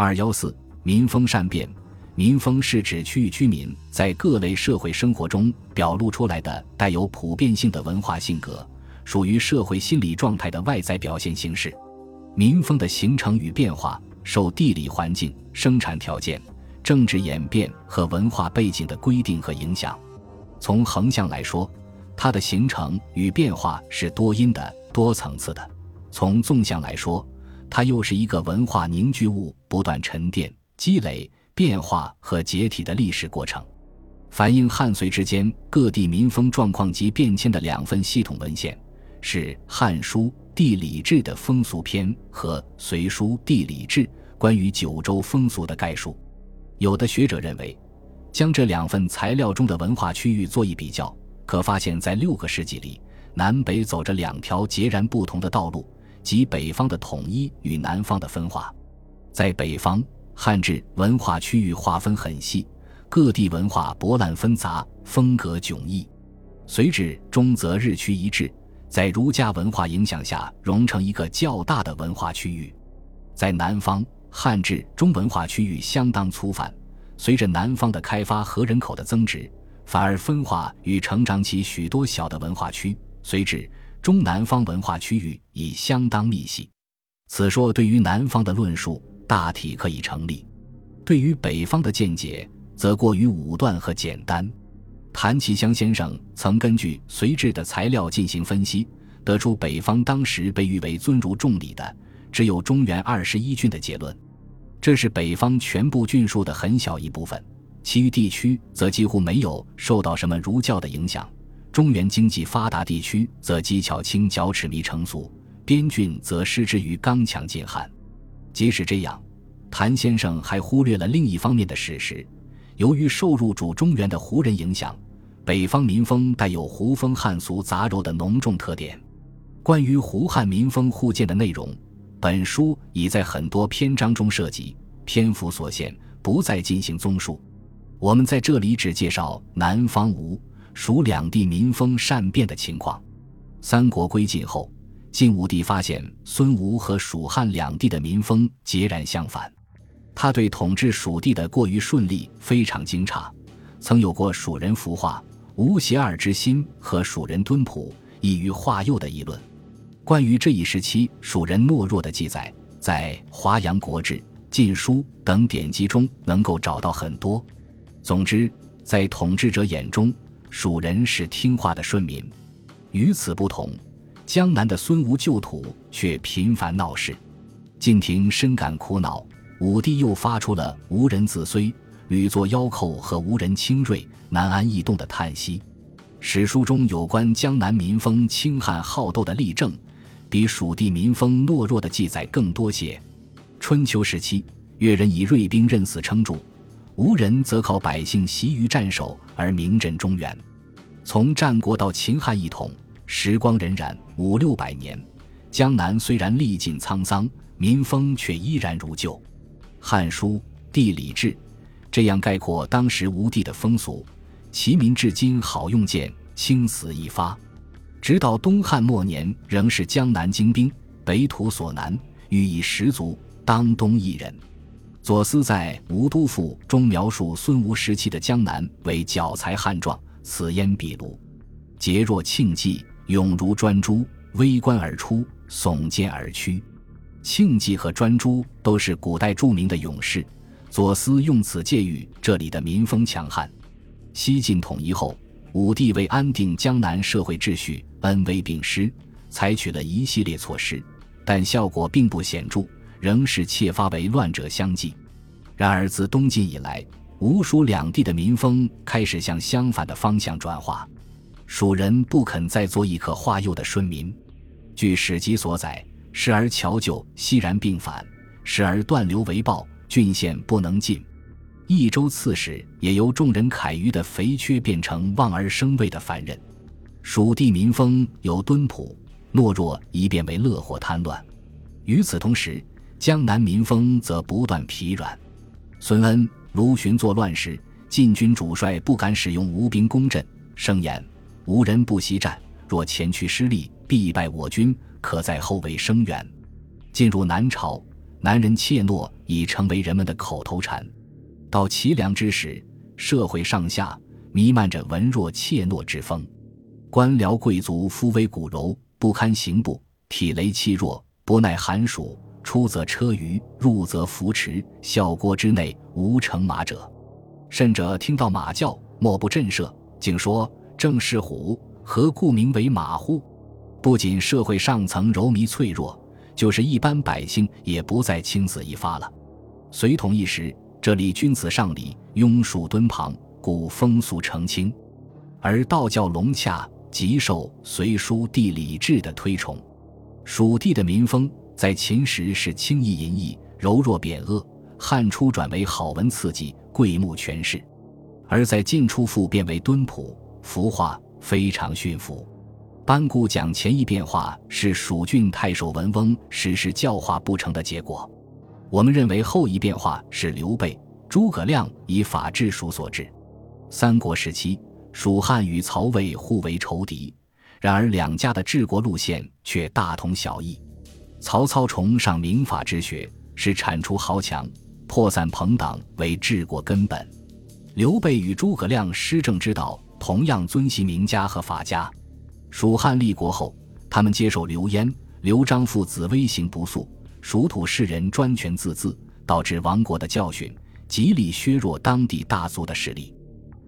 二幺四民风善变，民风是指区域居民在各类社会生活中表露出来的带有普遍性的文化性格，属于社会心理状态的外在表现形式。民风的形成与变化受地理环境、生产条件、政治演变和文化背景的规定和影响。从横向来说，它的形成与变化是多因的、多层次的；从纵向来说，它又是一个文化凝聚物不断沉淀、积累、变化和解体的历史过程。反映汉隋之间各地民风状况及变迁的两份系统文献是《汉书·地理志》的风俗篇和《隋书·地理志》关于九州风俗的概述。有的学者认为，将这两份材料中的文化区域做一比较，可发现，在六个世纪里，南北走着两条截然不同的道路。即北方的统一与南方的分化，在北方，汉制文化区域划分很细，各地文化博览纷杂，风格迥异；随之中则日趋一致，在儒家文化影响下融成一个较大的文化区域。在南方，汉制中文化区域相当粗泛，随着南方的开发和人口的增值，反而分化与成长起许多小的文化区。随之。中南方文化区域已相当密细，此说对于南方的论述大体可以成立；对于北方的见解则过于武断和简单。谭其香先生曾根据隋制的材料进行分析，得出北方当时被誉为尊儒重礼的只有中原二十一郡的结论。这是北方全部郡数的很小一部分，其余地区则几乎没有受到什么儒教的影响。中原经济发达地区则技巧轻脚齿迷成俗，边郡则失之于刚强劲汉。即使这样，谭先生还忽略了另一方面的事实：由于受入主中原的胡人影响，北方民风带有胡风汉俗杂糅的浓重特点。关于胡汉民风互鉴的内容，本书已在很多篇章中涉及，篇幅所限，不再进行综述。我们在这里只介绍南方吴。蜀两地民风善变的情况。三国归晋后，晋武帝发现孙吴和蜀汉两地的民风截然相反，他对统治蜀地的过于顺利非常惊诧，曾有过蜀人服化、无邪二之心和蜀人敦朴、易于化诱的议论。关于这一时期蜀人懦弱的记载，在《华阳国志》《晋书》等典籍中能够找到很多。总之，在统治者眼中，蜀人是听话的顺民，与此不同，江南的孙吴旧土却频繁闹事。晋廷深感苦恼，武帝又发出了“无人自虽，屡作妖寇”和“无人轻锐，难安易动”的叹息。史书中有关江南民风轻悍好斗的例证，比蜀地民风懦弱的记载更多些。春秋时期，越人以锐兵刃死称著。吴人则靠百姓习于战守而名震中原。从战国到秦汉一统，时光荏苒五六百年，江南虽然历尽沧桑，民风却依然如旧。《汉书·地理志》这样概括当时吴地的风俗：其民至今好用剑，轻死易发。直到东汉末年，仍是江南精兵，北土所难，欲以十足，当东一人。左思在《吴都赋》中描述孙吴时期的江南为脚才悍壮，此焉壁庐，节若庆忌，勇如专诸，微观而出，耸肩而屈。庆忌和专诸都是古代著名的勇士，左思用此借喻这里的民风强悍。西晋统一后，武帝为安定江南社会秩序，恩威并施，采取了一系列措施，但效果并不显著。仍是窃发为乱者相继。然而自东晋以来，吴蜀两地的民风开始向相反的方向转化。蜀人不肯再做一可化幼的顺民。据史籍所载，时而乔就，熙然并反；时而断流为暴，郡县不能进。益州刺史也由众人凯于的肥缺变成望而生畏的凡人。蜀地民风由敦朴懦弱一变为乐活贪乱。与此同时，江南民风则不断疲软。孙恩、卢循作乱时，晋军主帅不敢使用吴兵攻阵，声言：“无人不惜战，若前去失利，必败我军，可在后卫声援。”进入南朝，男人怯懦已成为人们的口头禅。到齐梁之时，社会上下弥漫着文弱怯懦之风，官僚贵族夫微骨柔，不堪刑部，体羸气弱，不耐寒暑，出则车舆，入则扶持，效国之内无乘马者。甚者听到马叫，莫不震慑，竟说：“ 正是虎，何故名为马乎？”不仅社会上层柔靡脆弱，就是一般百姓也不再轻此一发了。隋统一时，这里君子上礼，庸属敦旁，故风俗澄清；而道教融洽，极受隋书地理志的推崇。蜀地的民风在秦时是轻易淫逸、柔弱贬恶，汉初转为好文刺激、贵慕权势；而在晋初复变为敦朴、服化，非常驯服。班固讲前一变化是蜀郡太守文翁实施教化不成的结果，我们认为后一变化是刘备、诸葛亮以法治蜀所致。三国时期，蜀汉与曹魏互为仇敌，然而两家的治国路线却大同小异。曹操崇尚民法之学，是铲除豪强、破散朋党为治国根本；刘备与诸葛亮施政之道同样遵循名家和法家。蜀汉立国后，他们接受刘焉、刘璋父子威行不肃，蜀土士人专权自恣，导致亡国的教训，极力削弱当地大族的势力。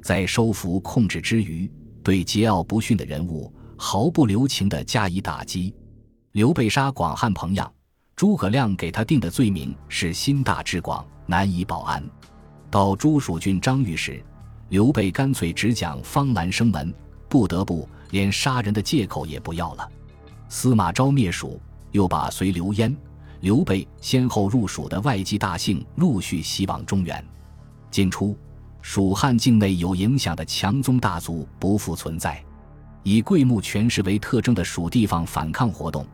在收服控制之余，对桀骜不驯的人物毫不留情地加以打击。刘备杀广汉彭样，诸葛亮给他定的罪名是心大志广，难以保安。到朱蜀郡张玉时，刘备干脆只讲方兰生门，不得不。连杀人的借口也不要了。司马昭灭蜀，又把随刘焉、刘备先后入蜀的外戚大姓陆续袭往中原。晋初，蜀汉境内有影响的强宗大族不复存在，以贵目权势为特征的蜀地方反抗活动，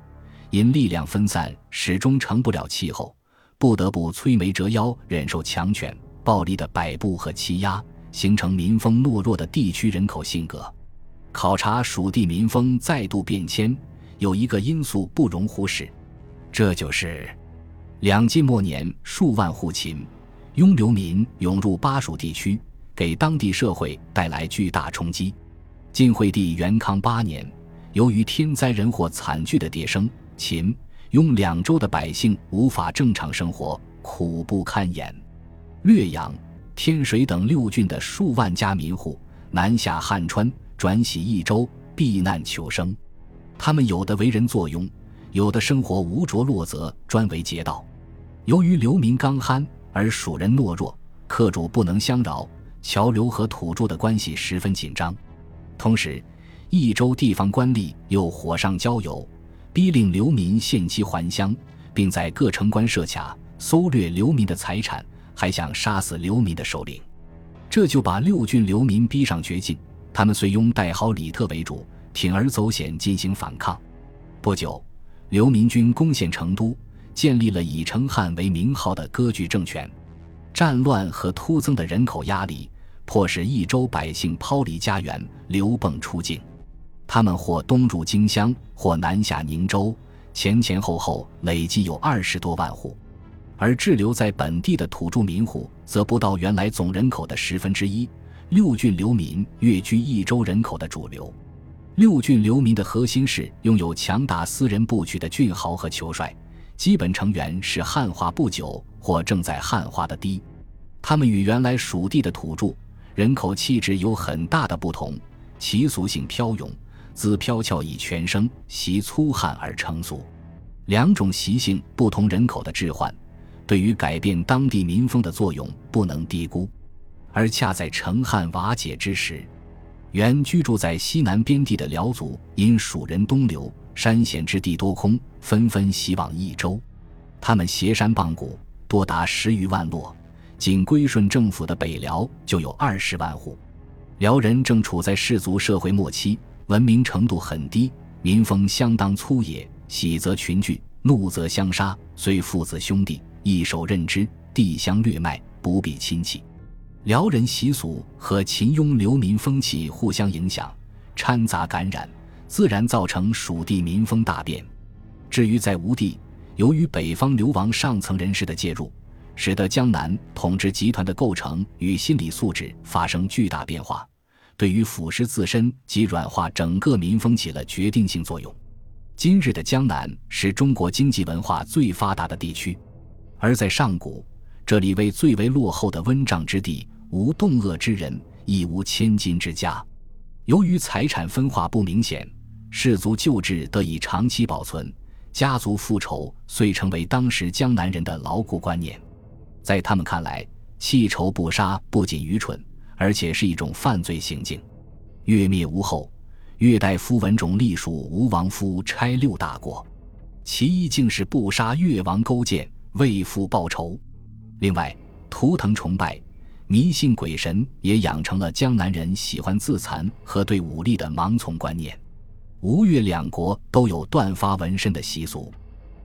因力量分散，始终成不了气候，不得不摧眉折腰，忍受强权、暴力的摆布和欺压，形成民风懦弱的地区人口性格。考察蜀地民风再度变迁，有一个因素不容忽视，这就是两晋末年数万户秦雍流民涌入巴蜀地区，给当地社会带来巨大冲击。晋惠帝元康八年，由于天灾人祸惨剧的迭生，秦雍两州的百姓无法正常生活，苦不堪言。略阳、天水等六郡的数万家民户南下汉川。转徙益州避难求生，他们有的为人作佣，有的生活无着落泽，专为劫道。由于流民刚憨，而蜀人懦弱，客主不能相扰，侨流和土著的关系十分紧张。同时，益州地方官吏又火上浇油，逼令流民限期还乡，并在各城关设卡，搜掠流民的财产，还想杀死流民的首领，这就把六郡流民逼上绝境。他们随拥代号李特为主，铤而走险进行反抗。不久，流民军攻陷成都，建立了以成汉为名号的割据政权。战乱和突增的人口压力，迫使益州百姓抛离家园，流迸出境。他们或东入荆襄，或南下宁州，前前后后累计有二十多万户。而滞留在本地的土著民户，则不到原来总人口的十分之一。六郡流民跃居益州人口的主流。六郡流民的核心是拥有强大私人部曲的郡豪和酋帅，基本成员是汉化不久或正在汉化的低。他们与原来蜀地的土著人口气质有很大的不同，其俗性飘勇，自飘翘以全生，习粗汉而成俗。两种习性不同，人口的置换，对于改变当地民风的作用不能低估。而恰在成汉瓦解之时，原居住在西南边地的辽族因蜀人东流，山险之地多空，纷纷袭往益州。他们携山傍谷，多达十余万落，仅归顺政府的北辽就有二十万户。辽人正处在氏族社会末期，文明程度很低，民风相当粗野，喜则群聚，怒则相杀，虽父子兄弟，一手认之，地相掠脉，不必亲戚。辽人习俗和秦雍流民风气互相影响，掺杂感染，自然造成蜀地民风大变。至于在吴地，由于北方流亡上层人士的介入，使得江南统治集团的构成与心理素质发生巨大变化，对于腐蚀自身及软化整个民风起了决定性作用。今日的江南是中国经济文化最发达的地区，而在上古，这里为最为落后的温瘴之地，无冻饿之人，亦无千金之家。由于财产分化不明显，氏族旧制得以长期保存。家族复仇遂成为当时江南人的牢固观念，在他们看来，弃仇不杀不仅愚蠢，而且是一种犯罪行径。越灭吴后，越代夫文种隶属吴王夫差六大国，其一竟是不杀越王勾践，为父报仇。另外，图腾崇拜、迷信鬼神，也养成了江南人喜欢自残和对武力的盲从观念。吴越两国都有断发纹身的习俗，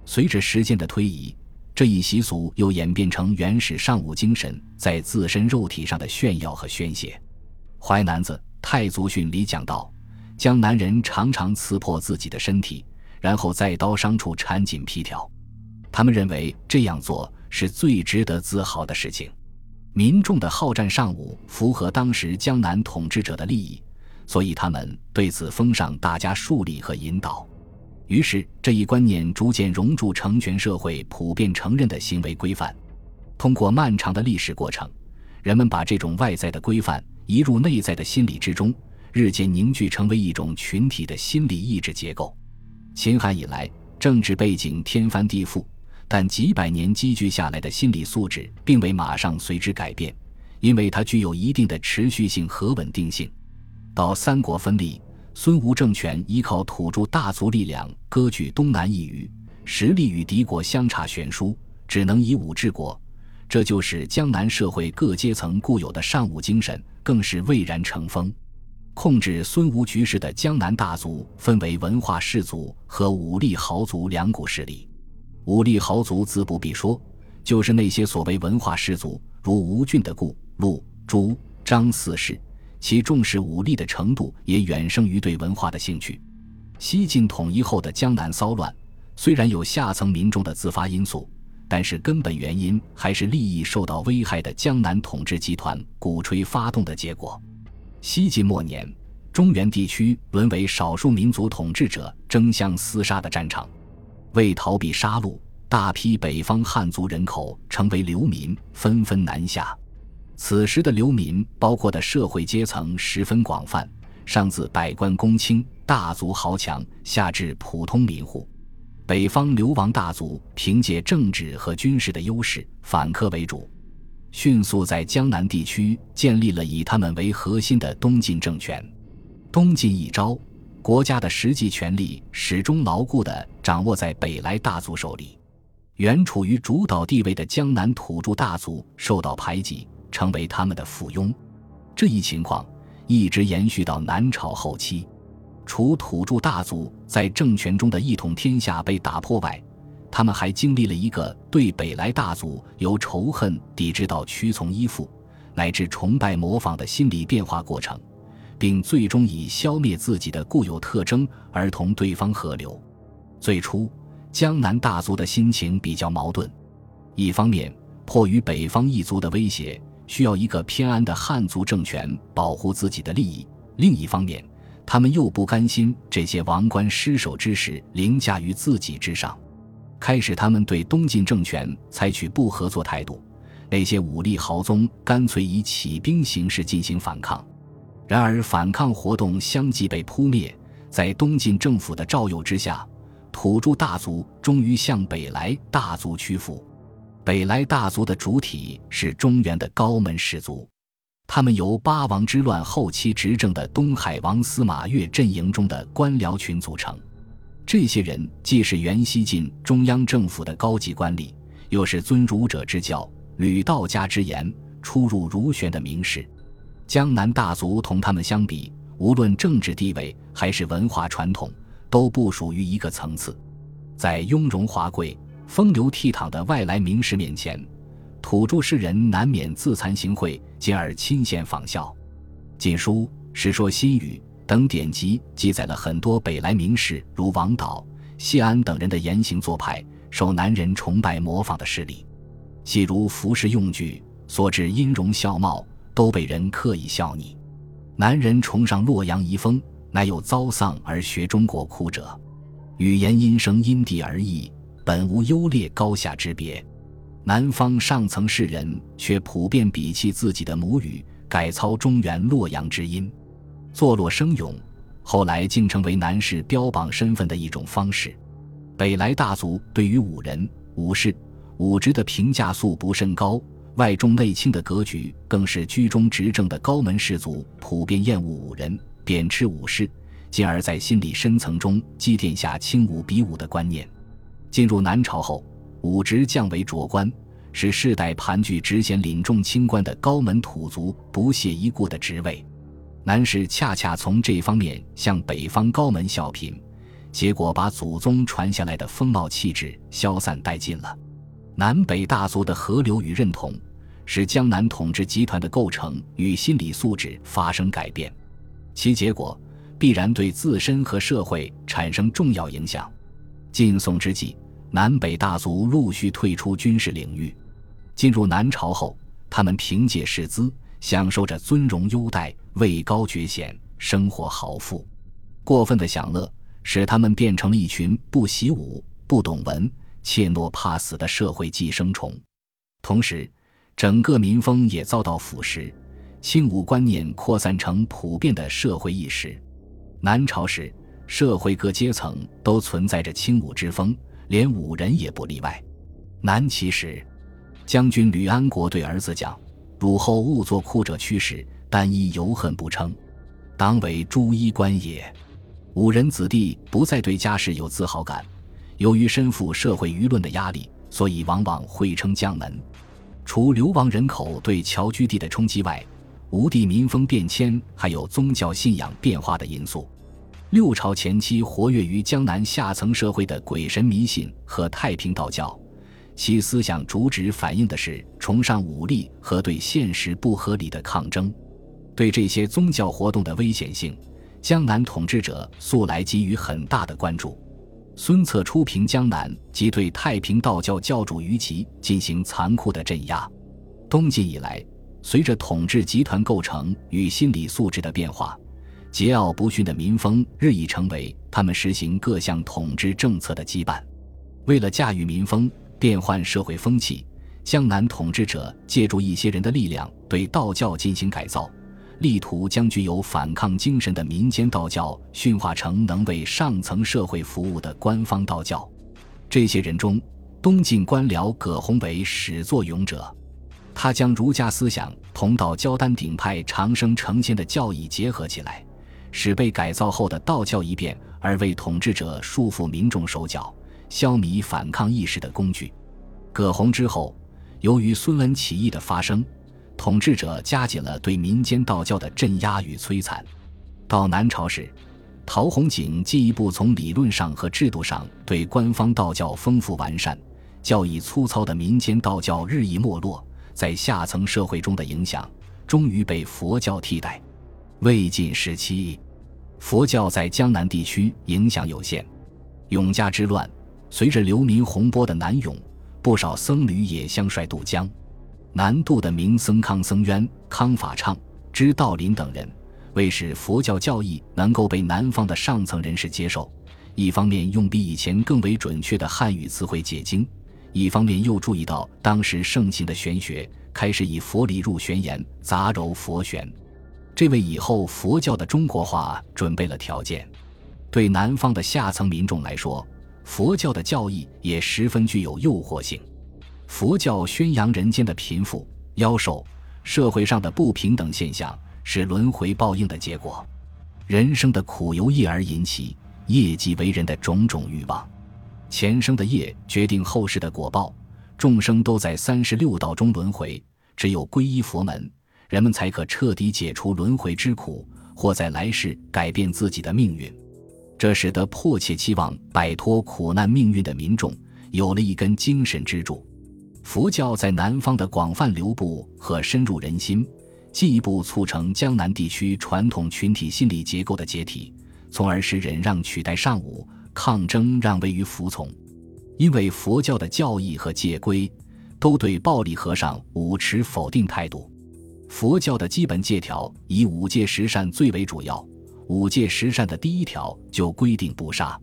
随着时间的推移，这一习俗又演变成原始尚武精神在自身肉体上的炫耀和宣泄。《淮南子·太祖训》里讲到，江南人常常刺破自己的身体，然后在刀伤处缠紧皮条，他们认为这样做是最值得自豪的事情。民众的好战尚武，符合当时江南统治者的利益。所以他们对此封上大家树立和引导，于是这一观念逐渐融入成全社会普遍承认的行为规范。通过漫长的历史过程，人们把这种外在的规范移入内在的心理之中，日渐凝聚成为一种群体的心理意志结构。秦汉以来，政治背景天翻地覆，但几百年积聚下来的心理素质并未马上随之改变，因为它具有一定的持续性和稳定性。到三国分立，孙吴政权依靠土著大族力量割据东南一隅，实力与敌国相差悬殊，只能以武治国。这就是江南社会各阶层固有的尚武精神，更是蔚然成风。控制孙吴局势的江南大族分为文化士族和武力豪族两股势力。武力豪族自不必说，就是那些所谓文化士族，如吴郡的顾、陆、朱、张四世。其重视武力的程度也远胜于对文化的兴趣。西晋统一后的江南骚乱，虽然有下层民众的自发因素，但是根本原因还是利益受到危害的江南统治集团鼓吹发动的结果。西晋末年，中原地区沦为少数民族统治者争相厮杀的战场。为逃避杀戮，大批北方汉族人口成为流民，纷纷南下。此时的流民包括的社会阶层十分广泛，上自百官公卿、大族豪强，下至普通民户。北方流亡大族凭借政治和军事的优势，反客为主，迅速在江南地区建立了以他们为核心的东晋政权。东晋一朝，国家的实际权力始终牢固地掌握在北来大族手里，原处于主导地位的江南土著大族受到排挤。成为他们的附庸，这一情况一直延续到南朝后期。除土著大族在政权中的一统天下被打破外，他们还经历了一个对北来大族由仇恨抵制到屈从依附，乃至崇拜模仿的心理变化过程，并最终以消灭自己的固有特征而同对方合流。最初，江南大族的心情比较矛盾，一方面迫于北方异族的威胁。需要一个偏安的汉族政权保护自己的利益。另一方面，他们又不甘心这些王冠失守之时凌驾于自己之上。开始，他们对东晋政权采取不合作态度，那些武力豪宗干脆以起兵形式进行反抗。然而，反抗活动相继被扑灭。在东晋政府的照诱之下，土著大族终于向北来大族屈服。北来大族的主体是中原的高门氏族，他们由八王之乱后期执政的东海王司马越阵营中的官僚群组成。这些人既是原西晋中央政府的高级官吏，又是尊儒者之教、履道家之言、出入儒学的名士。江南大族同他们相比，无论政治地位还是文化传统，都不属于一个层次，在雍容华贵。风流倜傥的外来名士面前，土著士人难免自惭形秽，进而亲羡仿效。《晋书》《世说新语》等典籍记载了很多北来名士如王导、谢安等人的言行做派，受男人崇拜模仿的事例。细如服饰用具、所指音容笑貌，都被人刻意笑拟。男人崇尚洛阳遗风，乃有遭丧而学中国哭者。语言音声因地而异，本无优劣高下之别。南方上层士人却普遍鄙弃自己的母语，改操中原洛阳之音，作落声咏，后来竟成为男士标榜身份的一种方式。北来大族对于武人、武士、武职的评价素不甚高，外重内轻的格局更是居中执政的高门士族普遍厌恶武人，贬斥武士，进而，在心理深层中积淀下轻武比武的观念。进入南朝后。武职降为卓官，是世代盘踞职衔领重清官的高门土族不屑一顾的职位。南氏恰恰从这方面向北方高门效颦，结果把祖宗传下来的风貌气质消散殆尽了。南北大族的合流与认同，使江南统治集团的构成与心理素质发生改变，其结果必然对自身和社会产生重要影响。晋宋之际。南北大族陆续退出军事领域，进入南朝后，他们凭借士资，享受着尊荣优待、位高爵显、生活豪富。过分的享乐，使他们变成了一群不习武、不懂文、怯懦怕死的社会寄生虫。同时，整个民风也遭到腐蚀，轻武观念扩散成普遍的社会意识。南朝时，社会各阶层都存在着轻武之风。连武人也不例外。南齐时，将军吕安国对儿子讲：“汝后勿作酷者驱使，但亦犹恨不称，当为诸衣官也。”武人子弟不再对家世有自豪感，由于身负社会舆论的压力，所以往往会称将门。除流亡人口对侨居地的冲击外，吴地民风变迁还有宗教信仰变化的因素。六朝前期活跃于江南下层社会的鬼神迷信和太平道教，其思想主旨反映的是崇尚武力和对现实不合理的抗争。对这些宗教活动的危险性，江南统治者素来给予很大的关注。孙策出平江南，即对太平道教教主于吉进行残酷的镇压。东晋以来，随着统治集团构成与心理素质的变化。桀骜不驯的民风日益成为他们实行各项统治政策的羁绊。为了驾驭民风、变换社会风气，江南统治者借助一些人的力量对道教进行改造，力图将具有反抗精神的民间道教驯化成能为上层社会服务的官方道教。这些人中，东晋官僚葛洪为始作俑者，他将儒家思想同道教丹鼎派长生成仙的教义结合起来。使被改造后的道教一变而为统治者束缚民众手脚、消弭反抗意识的工具。葛洪之后，由于孙文起义的发生，统治者加紧了对民间道教的镇压与摧残。到南朝时，陶弘景进一步从理论上和制度上对官方道教丰富完善，教义粗糙的民间道教日益没落，在下层社会中的影响终于被佛教替代。魏晋时期，佛教在江南地区影响有限。永嘉之乱，随着流民洪波的南涌，不少僧侣也相率渡江。南渡的名僧康僧渊、康法畅、知道林等人，为使佛教教义能够被南方的上层人士接受，一方面用比以前更为准确的汉语词汇解经，一方面又注意到当时盛行的玄学，开始以佛理入玄言，杂糅佛玄。这为以后佛教的中国化准备了条件。对南方的下层民众来说，佛教的教义也十分具有诱惑性。佛教宣扬人间的贫富、妖兽、社会上的不平等现象是轮回报应的结果，人生的苦由业而引起，业即为人的种种欲望，前生的业决定后世的果报，众生都在三十六道中轮回，只有皈依佛门。人们才可彻底解除轮回之苦，或在来世改变自己的命运。这使得迫切期望摆脱苦难命运的民众有了一根精神支柱。佛教在南方的广泛流布和深入人心，进一步促成江南地区传统群体心理结构的解体，从而使忍让取代尚武，抗争让位于服从。因为佛教的教义和戒规都对暴力和尚舞持否定态度。佛教的基本戒条以五戒十善最为主要，五戒十善的第一条就规定不杀。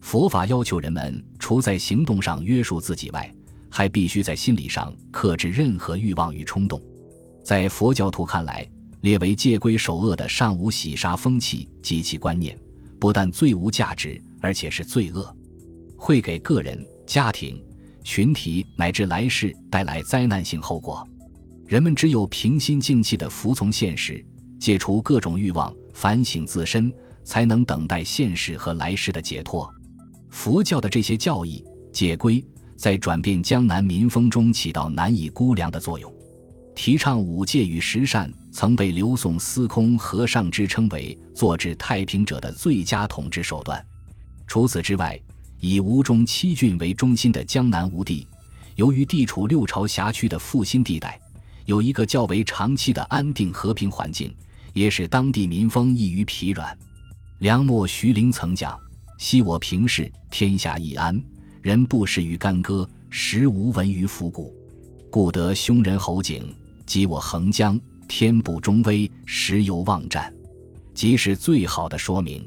佛法要求人们除在行动上约束自己外，还必须在心理上克制任何欲望与冲动。在佛教徒看来，列为戒规首恶的尚无喜杀风气及其观念，不但最无价值，而且是罪恶，会给个人、家庭、群体乃至来世带来灾难性后果。人们只有平心静气地服从现实，戒除各种欲望，反省自身，才能等待现世和来世的解脱。佛教的这些教义、戒规，在转变江南民风中起到难以估量的作用。提倡五戒与十善，曾被刘宋司空和尚之称为做治太平者的最佳统治手段。除此之外，以吴中七郡为中心的江南吴地，由于地处六朝辖区的复兴地带，有一个较为长期的安定和平环境，也使当地民风易于疲软。梁末徐陵曾讲：“昔我平视，天下易安，人不食于干戈，时无闻于府谷，故得凶人侯景。”及我横江，天不中威，时有望战，即是最好的说明。